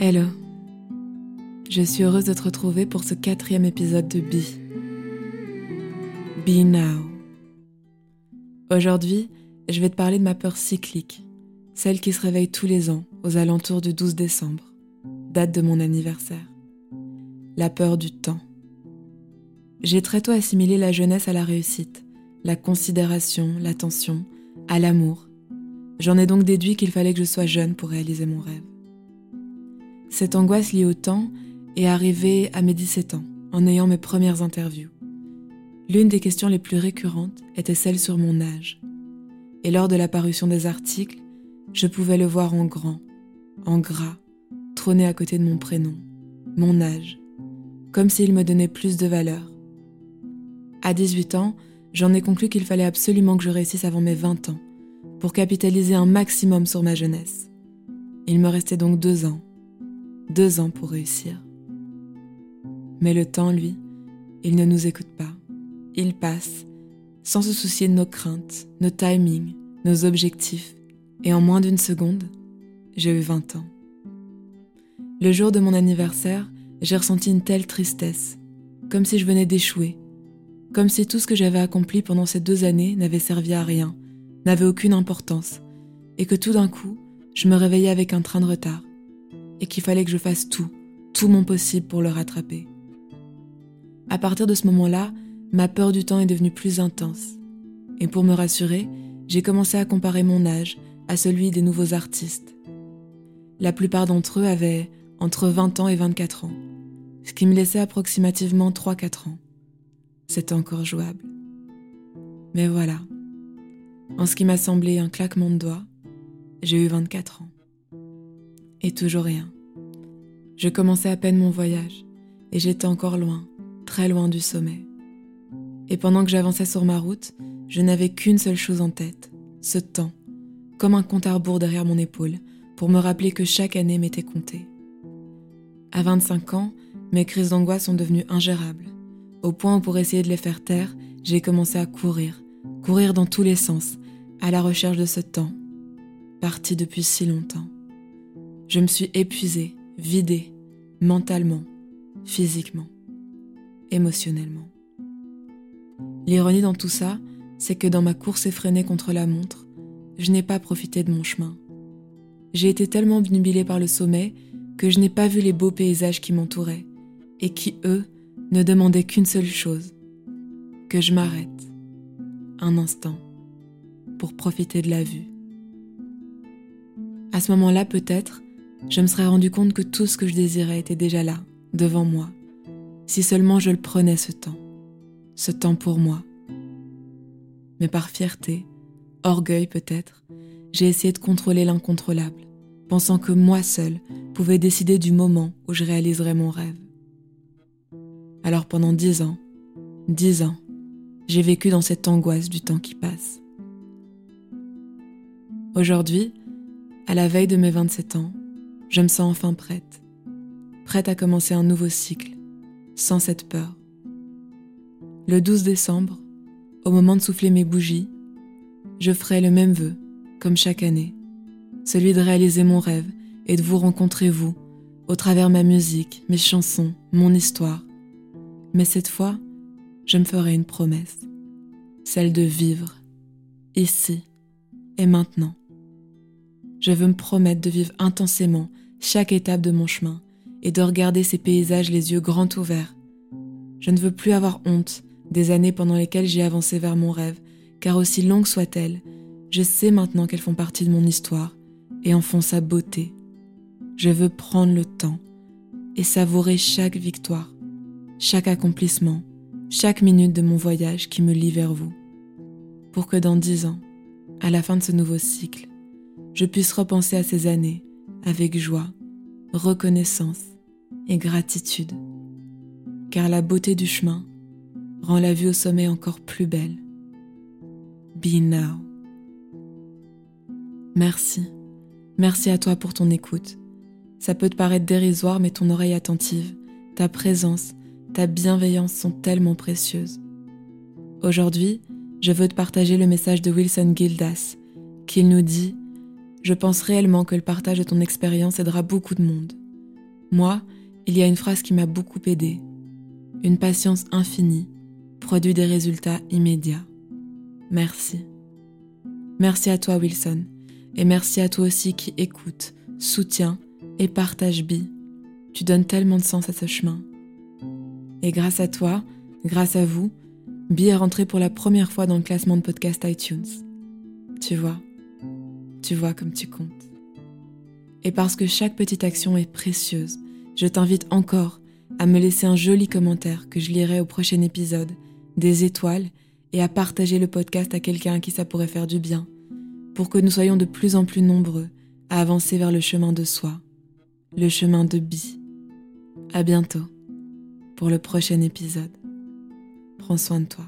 Hello. Je suis heureuse de te retrouver pour ce quatrième épisode de Be. Be Now. Aujourd'hui, je vais te parler de ma peur cyclique, celle qui se réveille tous les ans aux alentours du 12 décembre, date de mon anniversaire. La peur du temps. J'ai très tôt assimilé la jeunesse à la réussite, la considération, l'attention, à l'amour. J'en ai donc déduit qu'il fallait que je sois jeune pour réaliser mon rêve. Cette angoisse liée au temps est arrivée à mes 17 ans, en ayant mes premières interviews. L'une des questions les plus récurrentes était celle sur mon âge. Et lors de la parution des articles, je pouvais le voir en grand, en gras, trôner à côté de mon prénom, mon âge, comme s'il me donnait plus de valeur. À 18 ans, j'en ai conclu qu'il fallait absolument que je réussisse avant mes 20 ans, pour capitaliser un maximum sur ma jeunesse. Il me restait donc deux ans, deux ans pour réussir. Mais le temps, lui, il ne nous écoute pas. Il passe, sans se soucier de nos craintes, nos timings, nos objectifs, et en moins d'une seconde, j'ai eu 20 ans. Le jour de mon anniversaire, j'ai ressenti une telle tristesse, comme si je venais d'échouer, comme si tout ce que j'avais accompli pendant ces deux années n'avait servi à rien, n'avait aucune importance, et que tout d'un coup, je me réveillais avec un train de retard, et qu'il fallait que je fasse tout, tout mon possible pour le rattraper. À partir de ce moment-là, ma peur du temps est devenue plus intense. Et pour me rassurer, j'ai commencé à comparer mon âge à celui des nouveaux artistes. La plupart d'entre eux avaient entre 20 ans et 24 ans, ce qui me laissait approximativement 3-4 ans. C'était encore jouable. Mais voilà, en ce qui m'a semblé un claquement de doigts, j'ai eu 24 ans. Et toujours rien. Je commençais à peine mon voyage, et j'étais encore loin, très loin du sommet. Et pendant que j'avançais sur ma route, je n'avais qu'une seule chose en tête, ce temps, comme un compte à rebours derrière mon épaule, pour me rappeler que chaque année m'était comptée. À 25 ans, mes crises d'angoisse sont devenues ingérables, au point où pour essayer de les faire taire, j'ai commencé à courir, courir dans tous les sens, à la recherche de ce temps, parti depuis si longtemps. Je me suis épuisée, vidée, mentalement, physiquement, émotionnellement. L'ironie dans tout ça, c'est que dans ma course effrénée contre la montre, je n'ai pas profité de mon chemin. J'ai été tellement obnubilée par le sommet que je n'ai pas vu les beaux paysages qui m'entouraient et qui, eux, ne demandaient qu'une seule chose, que je m'arrête, un instant, pour profiter de la vue. À ce moment-là, peut-être, je me serais rendu compte que tout ce que je désirais était déjà là, devant moi, si seulement je le prenais ce temps, ce temps pour moi. Mais par fierté, orgueil peut-être, j'ai essayé de contrôler l'incontrôlable, pensant que moi seul pouvais décider du moment où je réaliserais mon rêve. Alors pendant dix ans, dix ans, j'ai vécu dans cette angoisse du temps qui passe. Aujourd'hui, à la veille de mes 27 ans, je me sens enfin prête. Prête à commencer un nouveau cycle, sans cette peur. Le 12 décembre, au moment de souffler mes bougies, je ferai le même vœu, comme chaque année, celui de réaliser mon rêve et de vous rencontrer vous, au travers ma musique, mes chansons, mon histoire. Mais cette fois, je me ferai une promesse, celle de vivre, ici et maintenant. Je veux me promettre de vivre intensément chaque étape de mon chemin et de regarder ces paysages les yeux grands ouverts. Je ne veux plus avoir honte des années pendant lesquelles j'ai avancé vers mon rêve, car aussi longues soient-elles, je sais maintenant qu'elles font partie de mon histoire et en font sa beauté. Je veux prendre le temps et savourer chaque victoire, chaque accomplissement, chaque minute de mon voyage qui me lie vers vous, pour que dans dix ans, à la fin de ce nouveau cycle, je puisse repenser à ces années avec joie, reconnaissance et gratitude, car la beauté du chemin rend la vue au sommet encore plus belle. Be now. Merci, merci à toi pour ton écoute. Ça peut te paraître dérisoire, mais ton oreille attentive, ta présence, ta bienveillance sont tellement précieuses. Aujourd'hui, je veux te partager le message de Wilson Gildas, qu'il nous dit je pense réellement que le partage de ton expérience aidera beaucoup de monde. Moi, il y a une phrase qui m'a beaucoup aidée. Une patience infinie produit des résultats immédiats. Merci. Merci à toi Wilson, et merci à toi aussi qui écoute, soutient et partage Bi. Tu donnes tellement de sens à ce chemin. Et grâce à toi, grâce à vous, Bi est rentré pour la première fois dans le classement de podcast iTunes. Tu vois, tu vois comme tu comptes. Et parce que chaque petite action est précieuse, je t'invite encore à me laisser un joli commentaire que je lirai au prochain épisode, des étoiles, et à partager le podcast à quelqu'un qui ça pourrait faire du bien, pour que nous soyons de plus en plus nombreux à avancer vers le chemin de soi, le chemin de Bi. À bientôt pour le prochain épisode. Prends soin de toi.